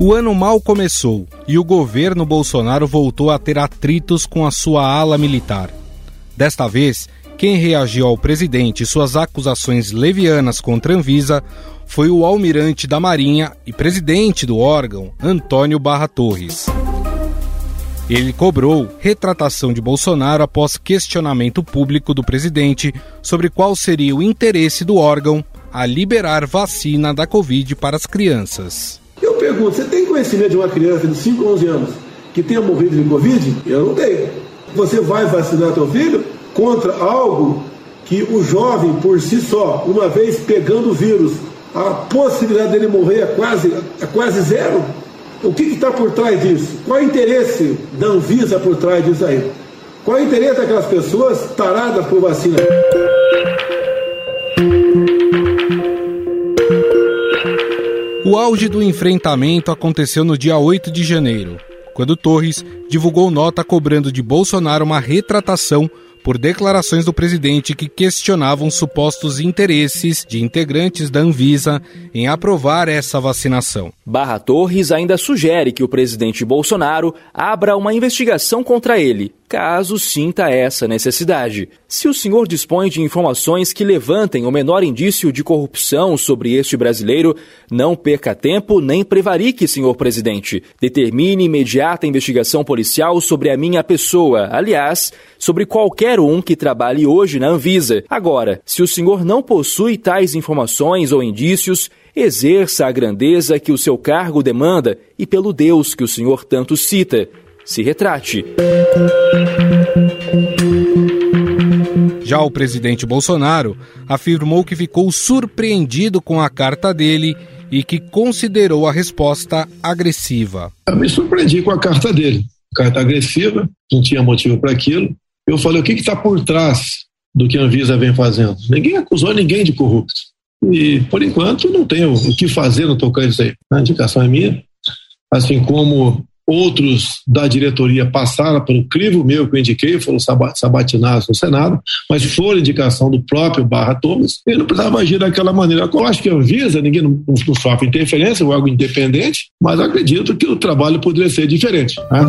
O ano mal começou e o governo Bolsonaro voltou a ter atritos com a sua ala militar. Desta vez, quem reagiu ao presidente e suas acusações levianas contra a Anvisa foi o almirante da Marinha e presidente do órgão, Antônio Barra Torres. Ele cobrou retratação de Bolsonaro após questionamento público do presidente sobre qual seria o interesse do órgão a liberar vacina da Covid para as crianças. Pergunto, você tem conhecimento de uma criança de 5, 11 anos que tenha morrido de Covid? Eu não tenho. Você vai vacinar seu filho contra algo que o jovem por si só, uma vez pegando o vírus, a possibilidade dele morrer é quase, é quase zero? O que está por trás disso? Qual é o interesse da Anvisa por trás disso aí? Qual é o interesse daquelas pessoas taradas por vacina? O auge do enfrentamento aconteceu no dia 8 de janeiro, quando Torres divulgou nota cobrando de Bolsonaro uma retratação por declarações do presidente que questionavam supostos interesses de integrantes da Anvisa em aprovar essa vacinação. Barra Torres ainda sugere que o presidente Bolsonaro abra uma investigação contra ele, caso sinta essa necessidade. Se o senhor dispõe de informações que levantem o menor indício de corrupção sobre este brasileiro, não perca tempo nem prevarique, senhor presidente. Determine imediata investigação policial sobre a minha pessoa, aliás, sobre qualquer um que trabalhe hoje na Anvisa. Agora, se o senhor não possui tais informações ou indícios, exerça a grandeza que o seu cargo demanda e pelo Deus que o senhor tanto cita se retrate. Já o presidente Bolsonaro afirmou que ficou surpreendido com a carta dele e que considerou a resposta agressiva. Eu me surpreendi com a carta dele. Carta agressiva, não tinha motivo para aquilo. Eu falei: o que está por trás do que a Anvisa vem fazendo? Ninguém acusou ninguém de corrupto. E, por enquanto, não tenho o que fazer no tocante isso aí. A indicação é minha. Assim como outros da diretoria passaram pelo crivo meu que eu indiquei, foram sabatinados no Senado, mas foi indicação do próprio Barra Thomas, ele não precisava agir daquela maneira. Eu acho que Anvisa, ninguém não, não sofre interferência, é algo independente, mas acredito que o trabalho poderia ser diferente. Né?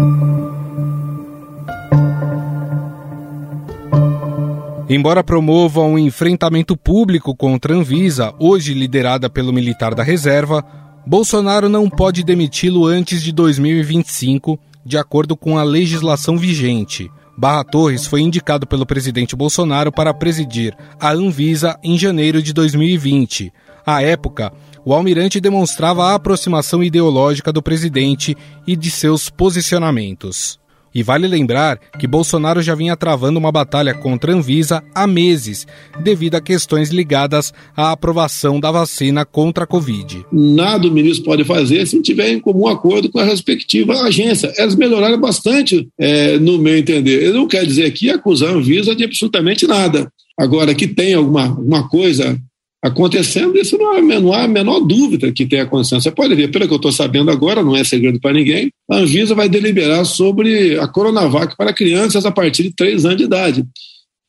Embora promova um enfrentamento público contra a Anvisa, hoje liderada pelo militar da reserva, Bolsonaro não pode demiti-lo antes de 2025, de acordo com a legislação vigente. Barra Torres foi indicado pelo presidente Bolsonaro para presidir a Anvisa em janeiro de 2020. À época, o almirante demonstrava a aproximação ideológica do presidente e de seus posicionamentos. E vale lembrar que Bolsonaro já vinha travando uma batalha contra a Anvisa há meses, devido a questões ligadas à aprovação da vacina contra a Covid. Nada o ministro pode fazer se tiver em comum acordo com a respectiva agência. Elas melhoraram bastante, é, no meu entender. Eu não quero dizer aqui acusar a Anvisa de absolutamente nada. Agora, que tem alguma, alguma coisa acontecendo, isso não há, não há a menor dúvida que tenha acontecendo. Você pode ver, pelo que eu estou sabendo agora, não é segredo para ninguém, a Anvisa vai deliberar sobre a Coronavac para crianças a partir de 3 anos de idade.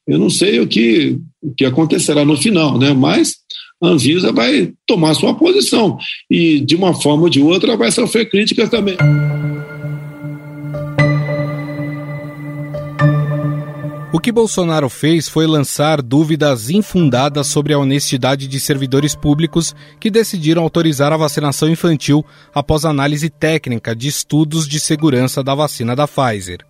Eu não sei o que, o que acontecerá no final, né? mas a Anvisa vai tomar sua posição e, de uma forma ou de outra, vai sofrer críticas também. O que Bolsonaro fez foi lançar dúvidas infundadas sobre a honestidade de servidores públicos que decidiram autorizar a vacinação infantil após análise técnica de estudos de segurança da vacina da Pfizer.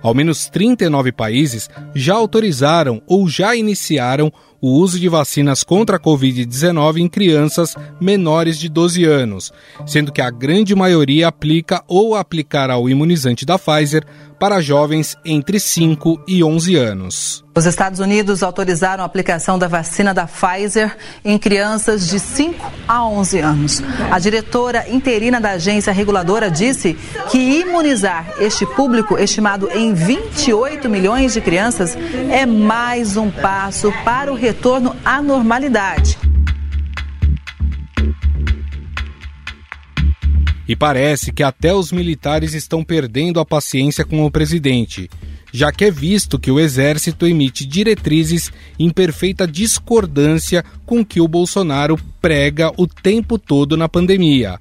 Ao menos 39 países já autorizaram ou já iniciaram o uso de vacinas contra a Covid-19 em crianças menores de 12 anos, sendo que a grande maioria aplica ou aplicará o imunizante da Pfizer para jovens entre 5 e 11 anos. Os Estados Unidos autorizaram a aplicação da vacina da Pfizer em crianças de 5 a 11 anos. A diretora interina da agência reguladora disse que imunizar este público, estimado em 28 milhões de crianças, é mais um passo para o retorno à normalidade. E parece que até os militares estão perdendo a paciência com o presidente, já que é visto que o exército emite diretrizes em perfeita discordância com o que o Bolsonaro prega o tempo todo na pandemia.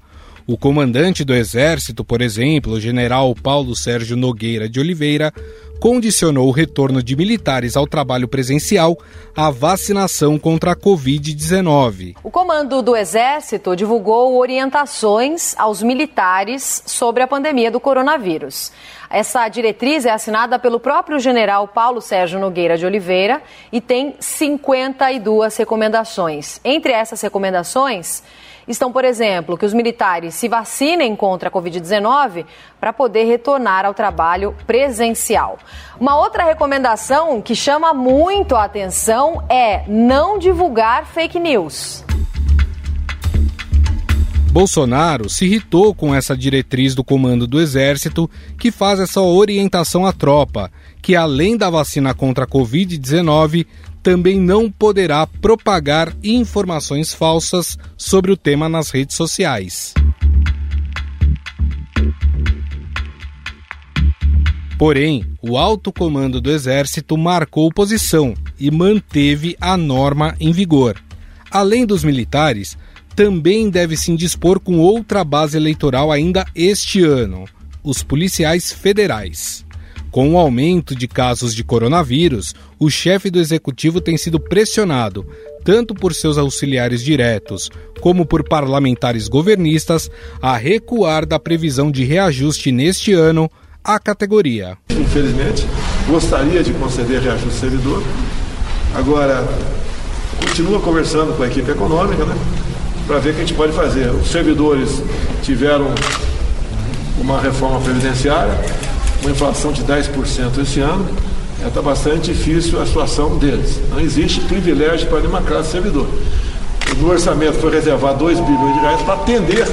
O comandante do Exército, por exemplo, o general Paulo Sérgio Nogueira de Oliveira, condicionou o retorno de militares ao trabalho presencial à vacinação contra a Covid-19. O comando do Exército divulgou orientações aos militares sobre a pandemia do coronavírus. Essa diretriz é assinada pelo próprio general Paulo Sérgio Nogueira de Oliveira e tem 52 recomendações. Entre essas recomendações, estão, por exemplo, que os militares se vacinem contra a Covid-19 para poder retornar ao trabalho presencial. Uma outra recomendação que chama muito a atenção é não divulgar fake news. Bolsonaro se irritou com essa diretriz do comando do Exército que faz essa orientação à tropa, que além da vacina contra a Covid-19, também não poderá propagar informações falsas sobre o tema nas redes sociais. Porém, o alto comando do Exército marcou posição e manteve a norma em vigor. Além dos militares, também deve se indispor com outra base eleitoral ainda este ano: os policiais federais. Com o aumento de casos de coronavírus, o chefe do executivo tem sido pressionado, tanto por seus auxiliares diretos como por parlamentares governistas, a recuar da previsão de reajuste neste ano à categoria. Infelizmente, gostaria de conceder reajuste servidor. Agora, continua conversando com a equipe econômica, né? Para ver o que a gente pode fazer. Os servidores tiveram uma reforma previdenciária, uma inflação de 10% esse ano, está é, bastante difícil a situação deles. Não existe privilégio para nenhuma classe servidor. No orçamento foi reservado 2 bilhões de reais para atender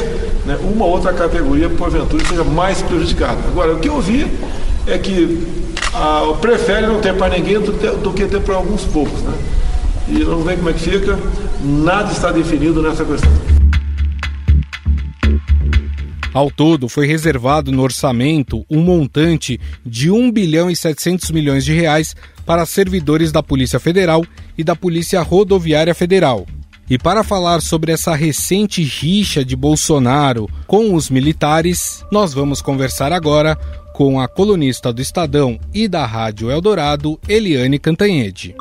né, uma outra categoria, porventura, seja mais prejudicada. Agora, o que eu vi é que a, prefere não ter para ninguém do, do que ter para alguns poucos. Né? E não vem como é que fica, nada está definido nessa questão. Ao todo, foi reservado no orçamento um montante de 1 bilhão e 700 milhões de reais para servidores da Polícia Federal e da Polícia Rodoviária Federal. E para falar sobre essa recente rixa de Bolsonaro com os militares, nós vamos conversar agora com a colunista do Estadão e da Rádio Eldorado, Eliane Cantanhede.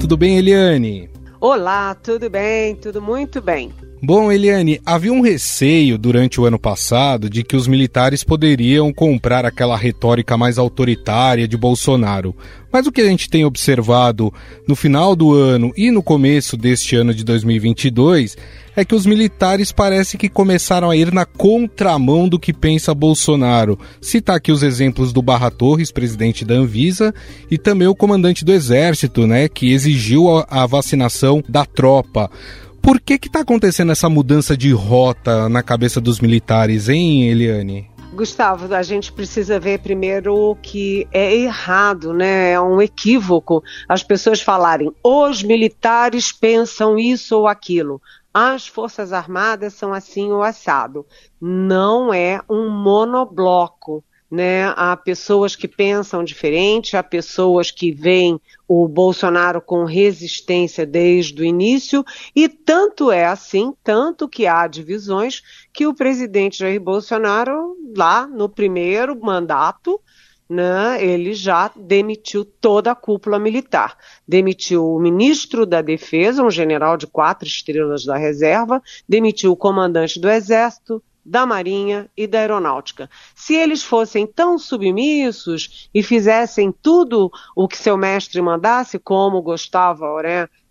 Tudo bem, Eliane? Olá, tudo bem? Tudo muito bem. Bom, Eliane, havia um receio durante o ano passado de que os militares poderiam comprar aquela retórica mais autoritária de Bolsonaro. Mas o que a gente tem observado no final do ano e no começo deste ano de 2022 é que os militares parece que começaram a ir na contramão do que pensa Bolsonaro. Cita aqui os exemplos do Barra Torres, presidente da Anvisa, e também o comandante do Exército, né, que exigiu a vacinação da tropa. Por que está acontecendo essa mudança de rota na cabeça dos militares, hein, Eliane? Gustavo, a gente precisa ver primeiro que é errado, né? É um equívoco as pessoas falarem os militares pensam isso ou aquilo. As Forças Armadas são assim ou assado. Não é um monobloco né? Há pessoas que pensam diferente, há pessoas que veem o Bolsonaro com resistência desde o início, e tanto é assim, tanto que há divisões, que o presidente Jair Bolsonaro, lá no primeiro mandato, né, ele já demitiu toda a cúpula militar. Demitiu o ministro da Defesa, um general de quatro estrelas da reserva, demitiu o comandante do Exército, da Marinha e da Aeronáutica. Se eles fossem tão submissos e fizessem tudo o que seu mestre mandasse, como gostava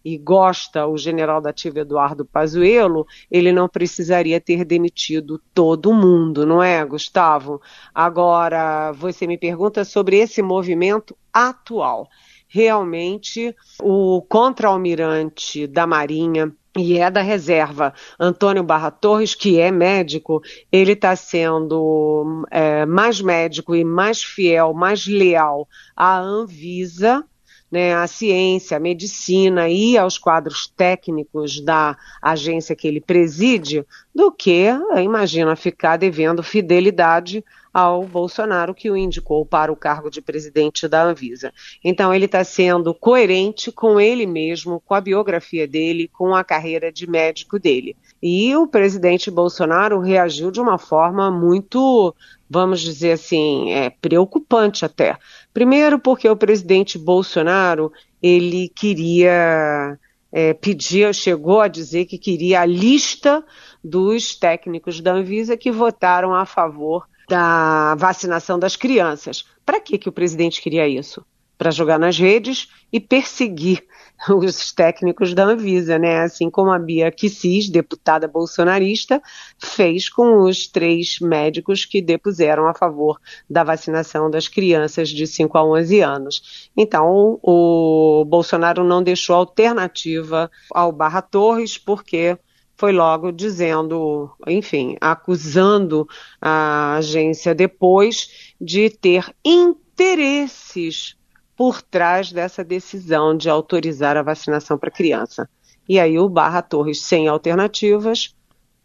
e gosta o general da ativa Eduardo Pazuello, ele não precisaria ter demitido todo mundo, não é, Gustavo? Agora, você me pergunta sobre esse movimento atual. Realmente, o contra-almirante da Marinha e é da reserva. Antônio Barra Torres, que é médico, ele está sendo é, mais médico e mais fiel, mais leal à Anvisa, né, à ciência, à medicina e aos quadros técnicos da agência que ele preside, do que, imagina, ficar devendo fidelidade ao Bolsonaro, que o indicou para o cargo de presidente da Anvisa. Então, ele está sendo coerente com ele mesmo, com a biografia dele, com a carreira de médico dele. E o presidente Bolsonaro reagiu de uma forma muito, vamos dizer assim, é, preocupante até. Primeiro, porque o presidente Bolsonaro ele queria é, pedia, chegou a dizer que queria a lista dos técnicos da Anvisa que votaram a favor da vacinação das crianças. Para que, que o presidente queria isso? Para jogar nas redes e perseguir os técnicos da Anvisa, né? Assim como a Bia Kicis, deputada bolsonarista, fez com os três médicos que depuseram a favor da vacinação das crianças de 5 a 11 anos. Então, o Bolsonaro não deixou alternativa ao Barra Torres, porque foi logo dizendo, enfim, acusando a agência depois de ter interesses por trás dessa decisão de autorizar a vacinação para criança. E aí o Barra Torres, sem alternativas,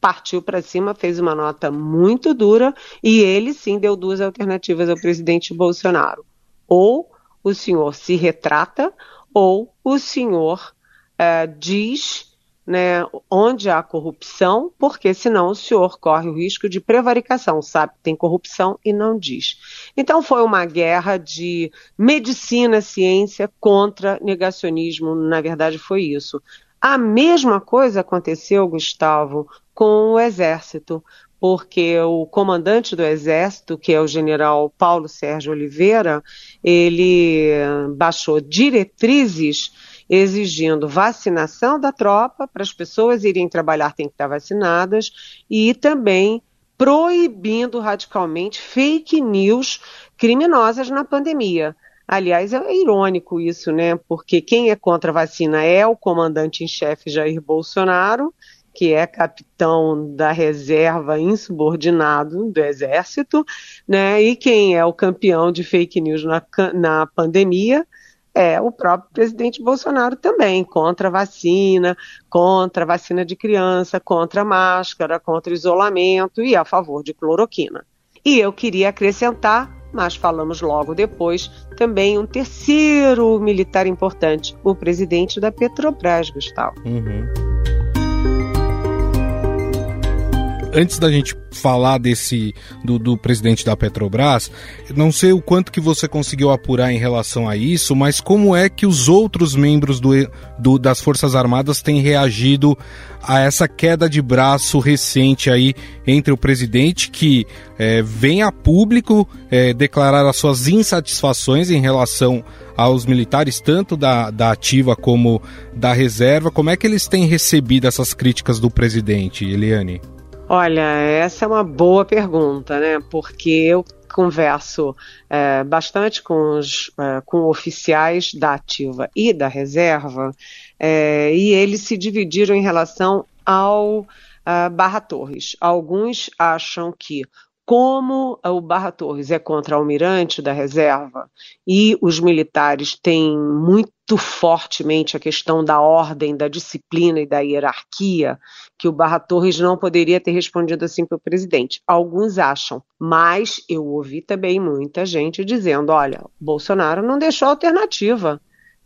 partiu para cima, fez uma nota muito dura e ele sim deu duas alternativas ao presidente Bolsonaro. Ou o senhor se retrata, ou o senhor uh, diz né, onde há corrupção, porque senão o senhor corre o risco de prevaricação, sabe? Tem corrupção e não diz. Então foi uma guerra de medicina, ciência contra negacionismo, na verdade foi isso. A mesma coisa aconteceu, Gustavo, com o Exército, porque o comandante do Exército, que é o general Paulo Sérgio Oliveira, ele baixou diretrizes exigindo vacinação da tropa, para as pessoas irem trabalhar têm que estar vacinadas, e também proibindo radicalmente fake news criminosas na pandemia. Aliás, é irônico isso, né? Porque quem é contra a vacina é o comandante em chefe Jair Bolsonaro, que é capitão da reserva insubordinado do Exército, né? E quem é o campeão de fake news na, na pandemia é o próprio presidente Bolsonaro também, contra vacina, contra vacina de criança, contra máscara, contra isolamento e a favor de cloroquina. E eu queria acrescentar, mas falamos logo depois, também um terceiro militar importante, o presidente da Petrobras, Gustavo. Uhum antes da gente falar desse do, do, presidente da Petrobras, não sei o quanto que você conseguiu apurar em relação a isso, mas como é que os outros membros do, do das Forças Armadas têm reagido a essa queda de braço recente aí entre o presidente que é, vem a público é, declarar as suas insatisfações em relação aos militares, tanto da, da ativa como da reserva. Como é que eles têm recebido essas críticas do presidente, Eliane? Olha, essa é uma boa pergunta, né? Porque eu converso é, bastante com, os, é, com oficiais da ativa e da reserva, é, e eles se dividiram em relação ao é, Barra Torres. Alguns acham que como o Barra Torres é contra-almirante da reserva e os militares têm muito fortemente a questão da ordem, da disciplina e da hierarquia, que o Barra Torres não poderia ter respondido assim para o presidente. Alguns acham, mas eu ouvi também muita gente dizendo: olha, Bolsonaro não deixou alternativa.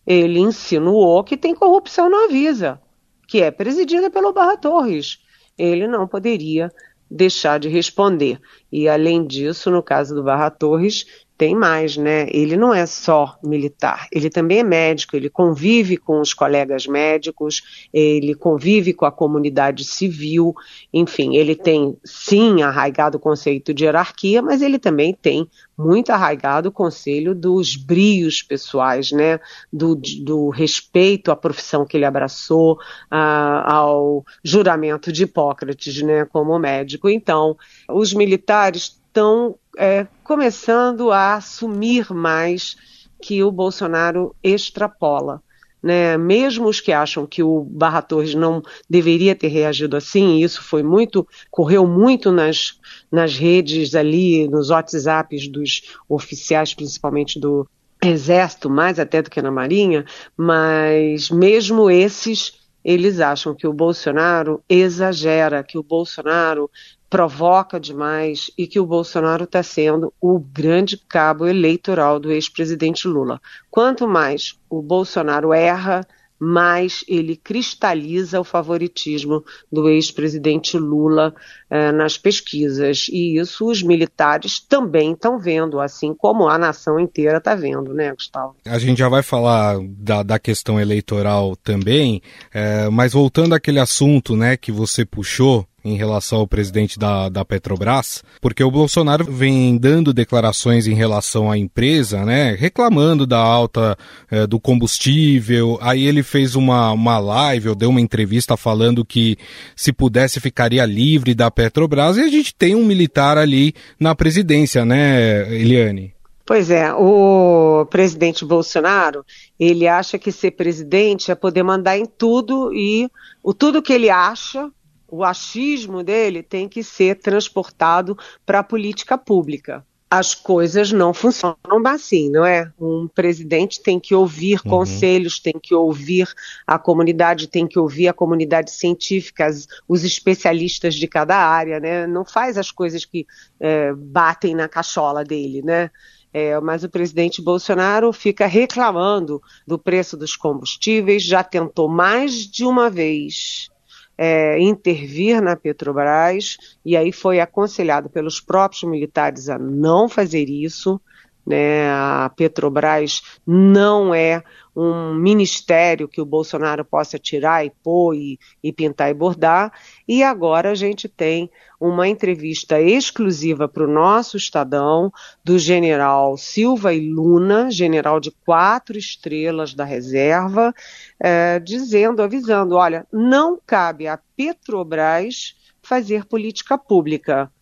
Ele insinuou que tem corrupção na Avisa, que é presidida pelo Barra Torres. Ele não poderia deixar de responder. E além disso, no caso do Barra Torres, tem mais, né? Ele não é só militar, ele também é médico, ele convive com os colegas médicos, ele convive com a comunidade civil, enfim, ele tem sim arraigado o conceito de hierarquia, mas ele também tem muito arraigado o conselho dos brios pessoais, né? Do, do respeito à profissão que ele abraçou, a, ao juramento de Hipócrates, né? Como médico. Então, os militares estão é, começando a assumir mais que o Bolsonaro extrapola. Né? Mesmo os que acham que o Barra Torres não deveria ter reagido assim, isso foi muito, correu muito nas, nas redes ali, nos WhatsApps dos oficiais, principalmente do Exército, mais até do que na Marinha, mas mesmo esses eles acham que o Bolsonaro exagera, que o Bolsonaro provoca demais e que o Bolsonaro está sendo o grande cabo eleitoral do ex-presidente Lula. Quanto mais o Bolsonaro erra, mais ele cristaliza o favoritismo do ex-presidente Lula eh, nas pesquisas. E isso os militares também estão vendo, assim como a nação inteira está vendo, né, Gustavo? A gente já vai falar da, da questão eleitoral também, eh, mas voltando àquele assunto né, que você puxou, em relação ao presidente da, da Petrobras, porque o Bolsonaro vem dando declarações em relação à empresa, né, reclamando da alta é, do combustível. Aí ele fez uma, uma live, ou deu uma entrevista falando que se pudesse ficaria livre da Petrobras, e a gente tem um militar ali na presidência, né, Eliane? Pois é, o presidente Bolsonaro, ele acha que ser presidente é poder mandar em tudo e o tudo que ele acha o achismo dele tem que ser transportado para a política pública. As coisas não funcionam assim, não é? Um presidente tem que ouvir uhum. conselhos, tem que ouvir a comunidade, tem que ouvir a comunidade científica, os especialistas de cada área, né? Não faz as coisas que é, batem na cachola dele, né? É, mas o presidente Bolsonaro fica reclamando do preço dos combustíveis, já tentou mais de uma vez é, intervir na Petrobras, e aí foi aconselhado pelos próprios militares a não fazer isso. Né? A Petrobras não é um ministério que o Bolsonaro possa tirar e pôr e, e, pintar e bordar. E agora a gente tem uma entrevista exclusiva para o nosso Estadão do general Silva e Luna, general de quatro estrelas da reserva, é, dizendo, avisando: olha, não cabe à Petrobras fazer política pública.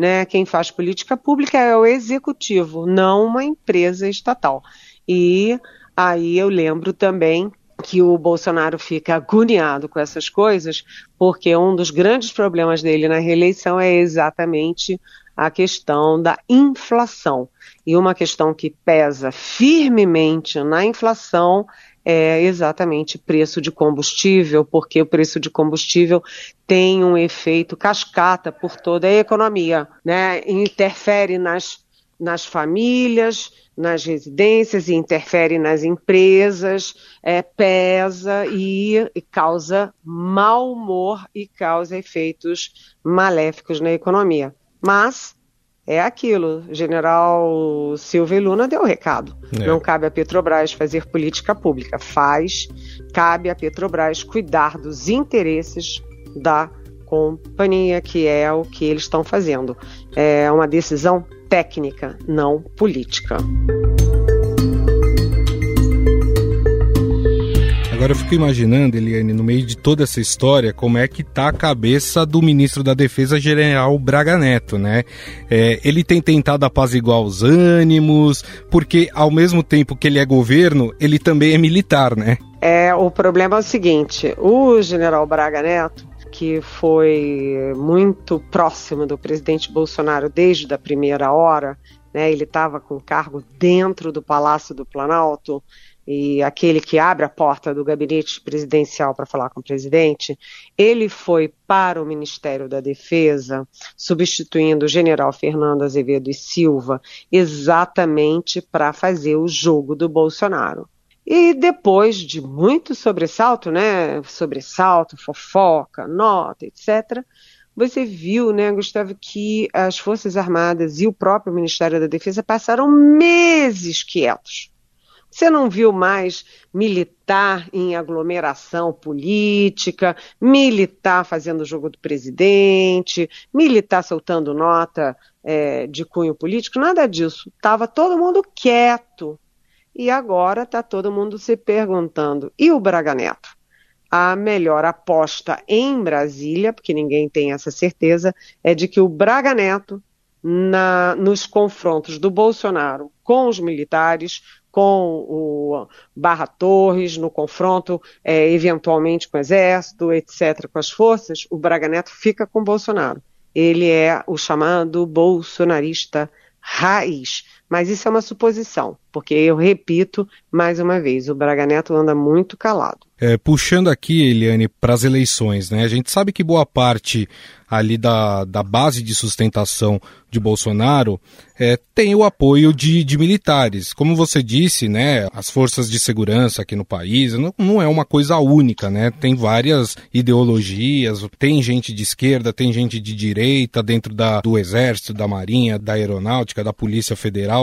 Né? Quem faz política pública é o executivo, não uma empresa estatal. E Aí eu lembro também que o Bolsonaro fica agoniado com essas coisas, porque um dos grandes problemas dele na reeleição é exatamente a questão da inflação. E uma questão que pesa firmemente na inflação é exatamente preço de combustível, porque o preço de combustível tem um efeito cascata por toda a economia, né? Interfere nas, nas famílias, nas residências interfere nas empresas, é, pesa e, e causa mau humor e causa efeitos maléficos na economia. Mas é aquilo, general Silva e Luna deu o recado. É. Não cabe à Petrobras fazer política pública, faz, cabe à Petrobras cuidar dos interesses da companhia, que é o que eles estão fazendo. É uma decisão técnica, não política. Agora eu fico imaginando, Eliane, no meio de toda essa história, como é que tá a cabeça do ministro da Defesa, General Braga Neto, né? É, ele tem tentado apaziguar os ânimos, porque ao mesmo tempo que ele é governo, ele também é militar, né? É, o problema é o seguinte, o General Braga Neto, que foi muito próximo do presidente Bolsonaro desde a primeira hora, né? Ele estava com cargo dentro do Palácio do Planalto e aquele que abre a porta do gabinete presidencial para falar com o presidente, ele foi para o Ministério da Defesa, substituindo o general Fernando Azevedo e Silva, exatamente para fazer o jogo do Bolsonaro. E depois de muito sobressalto, né, sobressalto, fofoca, nota, etc., você viu, né, Gustavo, que as Forças Armadas e o próprio Ministério da Defesa passaram meses quietos. Você não viu mais militar em aglomeração política, militar fazendo o jogo do presidente, militar soltando nota é, de cunho político, nada disso. Estava todo mundo quieto, e agora está todo mundo se perguntando: e o Braga Neto? A melhor aposta em Brasília, porque ninguém tem essa certeza, é de que o Braga Neto, na, nos confrontos do Bolsonaro com os militares, com o Barra Torres, no confronto é, eventualmente com o Exército, etc., com as forças, o Braga Neto fica com Bolsonaro. Ele é o chamado bolsonarista raiz Mas isso é uma suposição, porque eu repito mais uma vez, o Braga Neto anda muito calado. É, puxando aqui, Eliane, para as eleições, né? A gente sabe que boa parte ali da, da base de sustentação de Bolsonaro é, tem o apoio de, de militares. Como você disse, né? As forças de segurança aqui no país não, não é uma coisa única, né? Tem várias ideologias, tem gente de esquerda, tem gente de direita dentro da, do exército, da marinha, da aeronáutica, da polícia federal,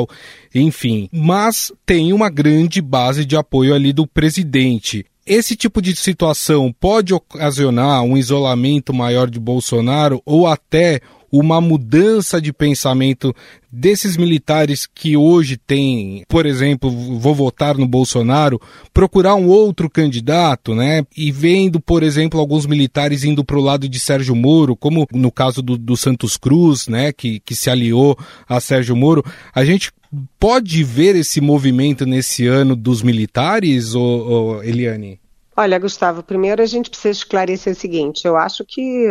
enfim. Mas tem uma grande base de apoio ali do presidente. Esse tipo de situação pode ocasionar um isolamento maior de Bolsonaro ou até uma mudança de pensamento desses militares que hoje têm, por exemplo, vou votar no Bolsonaro, procurar um outro candidato, né? E vendo, por exemplo, alguns militares indo para o lado de Sérgio Moro, como no caso do, do Santos Cruz, né? Que, que se aliou a Sérgio Moro, a gente pode ver esse movimento nesse ano dos militares, ou, ou, Eliane? Olha, Gustavo, primeiro a gente precisa esclarecer o seguinte: eu acho que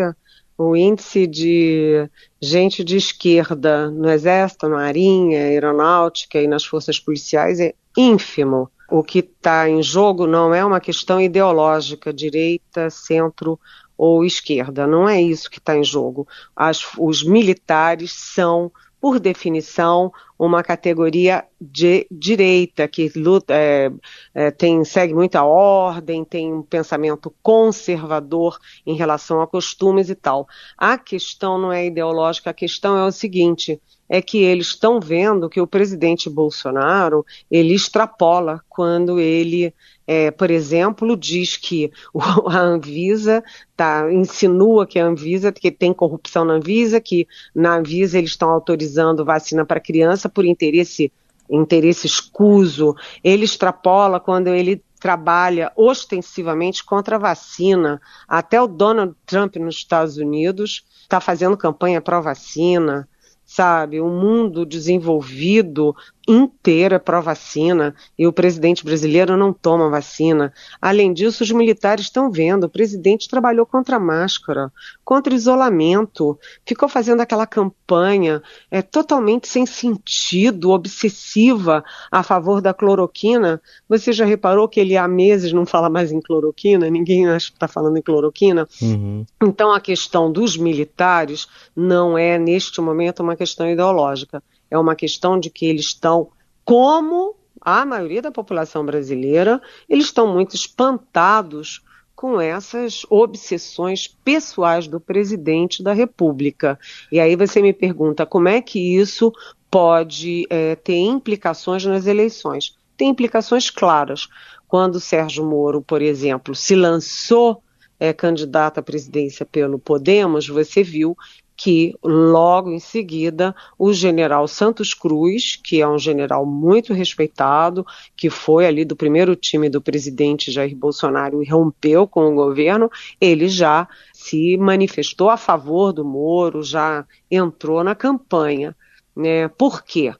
o índice de gente de esquerda no Exército, na Marinha, Aeronáutica e nas forças policiais é ínfimo. O que está em jogo não é uma questão ideológica, direita, centro ou esquerda. Não é isso que está em jogo. As, os militares são por definição, uma categoria de direita, que luta, é, é, tem, segue muita ordem, tem um pensamento conservador em relação a costumes e tal. A questão não é ideológica, a questão é o seguinte: é que eles estão vendo que o presidente Bolsonaro ele extrapola quando ele é, por exemplo, diz que a Anvisa tá, insinua que a Anvisa, que tem corrupção na Anvisa, que na Anvisa eles estão autorizando vacina para criança por interesse, interesse escuso. Ele extrapola quando ele trabalha ostensivamente contra a vacina. Até o Donald Trump nos Estados Unidos está fazendo campanha pró-vacina sabe? O mundo desenvolvido inteira para vacina e o presidente brasileiro não toma vacina. Além disso, os militares estão vendo, o presidente trabalhou contra a máscara, contra o isolamento, ficou fazendo aquela campanha é, totalmente sem sentido, obsessiva a favor da cloroquina. Você já reparou que ele há meses não fala mais em cloroquina? Ninguém acha que está falando em cloroquina? Uhum. Então a questão dos militares não é, neste momento, uma questão ideológica é uma questão de que eles estão, como a maioria da população brasileira, eles estão muito espantados com essas obsessões pessoais do presidente da República. E aí você me pergunta como é que isso pode é, ter implicações nas eleições. Tem implicações claras. Quando Sérgio Moro, por exemplo, se lançou é, candidato à presidência pelo Podemos, você viu que logo em seguida o general Santos Cruz, que é um general muito respeitado, que foi ali do primeiro time do presidente Jair Bolsonaro e rompeu com o governo, ele já se manifestou a favor do Moro, já entrou na campanha. Né? Por quê?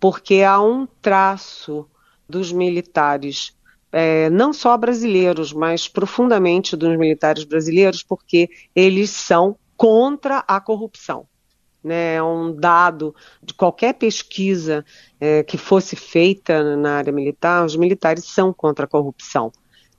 Porque há um traço dos militares é, não só brasileiros, mas profundamente dos militares brasileiros, porque eles são contra a corrupção. Né, é um dado de qualquer pesquisa é, que fosse feita na área militar, os militares são contra a corrupção.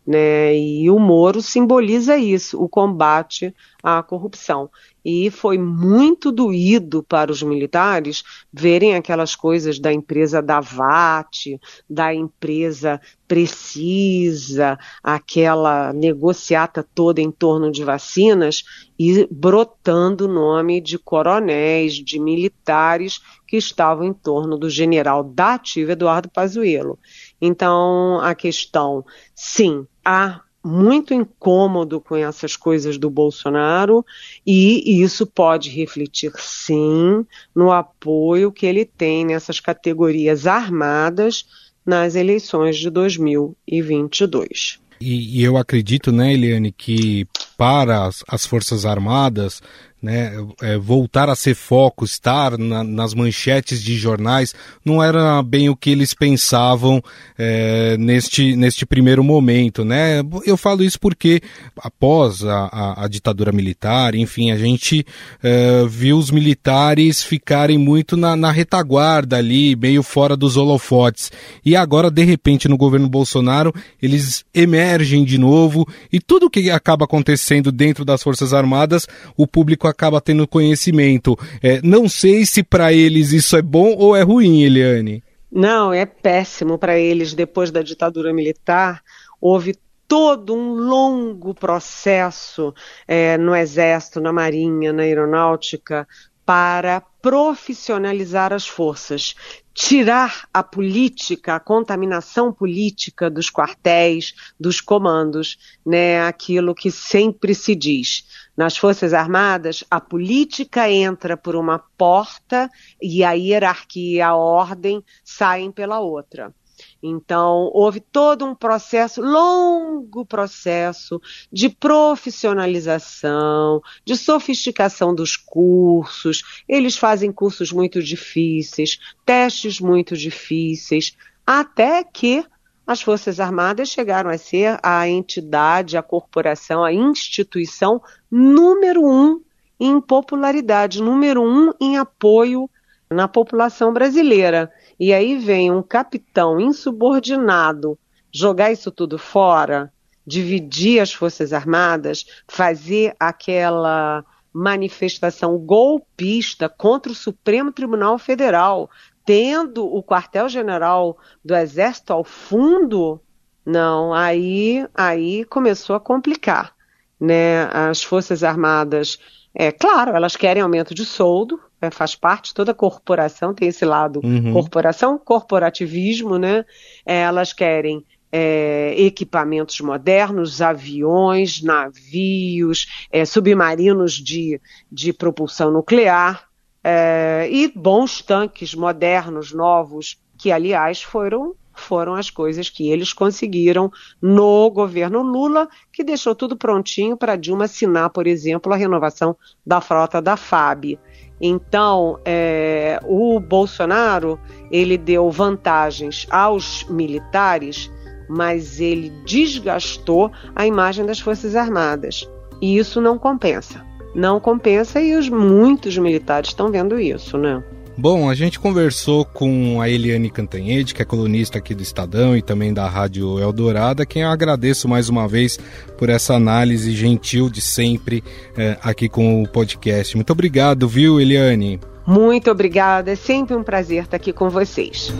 Né, e o Moro simboliza isso, o combate à corrupção. E foi muito doído para os militares verem aquelas coisas da empresa da VAT, da empresa Precisa, aquela negociata toda em torno de vacinas e brotando o nome de coronéis, de militares que estavam em torno do general da ativa Eduardo Pazuello. Então, a questão, sim, há muito incômodo com essas coisas do Bolsonaro e isso pode refletir sim no apoio que ele tem nessas categorias armadas nas eleições de 2022. E, e eu acredito, né, Eliane, que para as, as Forças Armadas, né, é, voltar a ser foco, estar na, nas manchetes de jornais, não era bem o que eles pensavam é, neste, neste primeiro momento, né? Eu falo isso porque após a, a, a ditadura militar, enfim, a gente é, viu os militares ficarem muito na, na retaguarda ali, meio fora dos holofotes. E agora, de repente, no governo Bolsonaro, eles emergem de novo e tudo que acaba acontecendo dentro das Forças Armadas, o público acaba tendo conhecimento. É, não sei se para eles isso é bom ou é ruim, Eliane. Não, é péssimo para eles. Depois da ditadura militar, houve todo um longo processo é, no Exército, na Marinha, na Aeronáutica, para profissionalizar as forças, tirar a política, a contaminação política dos quartéis, dos comandos, né, aquilo que sempre se diz. Nas Forças Armadas, a política entra por uma porta e a hierarquia a ordem saem pela outra. Então, houve todo um processo, longo processo de profissionalização, de sofisticação dos cursos. Eles fazem cursos muito difíceis, testes muito difíceis, até que as Forças Armadas chegaram a ser a entidade, a corporação, a instituição número um em popularidade, número um em apoio na população brasileira e aí vem um capitão insubordinado jogar isso tudo fora, dividir as Forças Armadas, fazer aquela manifestação golpista contra o Supremo Tribunal Federal, tendo o quartel-general do Exército ao fundo, não, aí, aí começou a complicar, né? As Forças Armadas, é claro, elas querem aumento de soldo, é, faz parte, toda corporação tem esse lado uhum. corporação, corporativismo, né? É, elas querem é, equipamentos modernos, aviões, navios, é, submarinos de, de propulsão nuclear é, e bons tanques modernos, novos, que aliás foram foram as coisas que eles conseguiram no governo Lula, que deixou tudo prontinho para Dilma assinar, por exemplo, a renovação da frota da FAB. Então, é, o Bolsonaro ele deu vantagens aos militares, mas ele desgastou a imagem das Forças Armadas. E isso não compensa. Não compensa e os muitos militares estão vendo isso, né? Bom, a gente conversou com a Eliane Cantanhede, que é colunista aqui do Estadão e também da Rádio Eldorada, quem eu agradeço mais uma vez por essa análise gentil de sempre é, aqui com o podcast. Muito obrigado, viu, Eliane? Muito obrigada, é sempre um prazer estar aqui com vocês.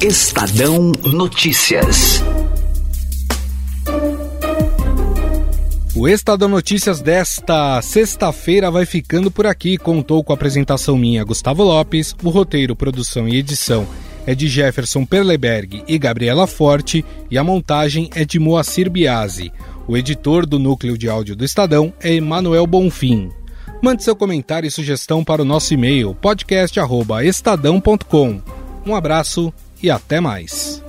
Estadão Notícias. O Estadão Notícias desta sexta-feira vai ficando por aqui. Contou com a apresentação minha, Gustavo Lopes, o roteiro, produção e edição é de Jefferson Perleberg e Gabriela Forte e a montagem é de Moacir Biasi. O editor do núcleo de áudio do Estadão é Emanuel Bonfim. Mande seu comentário e sugestão para o nosso e-mail podcast@estadão.com. Um abraço e até mais.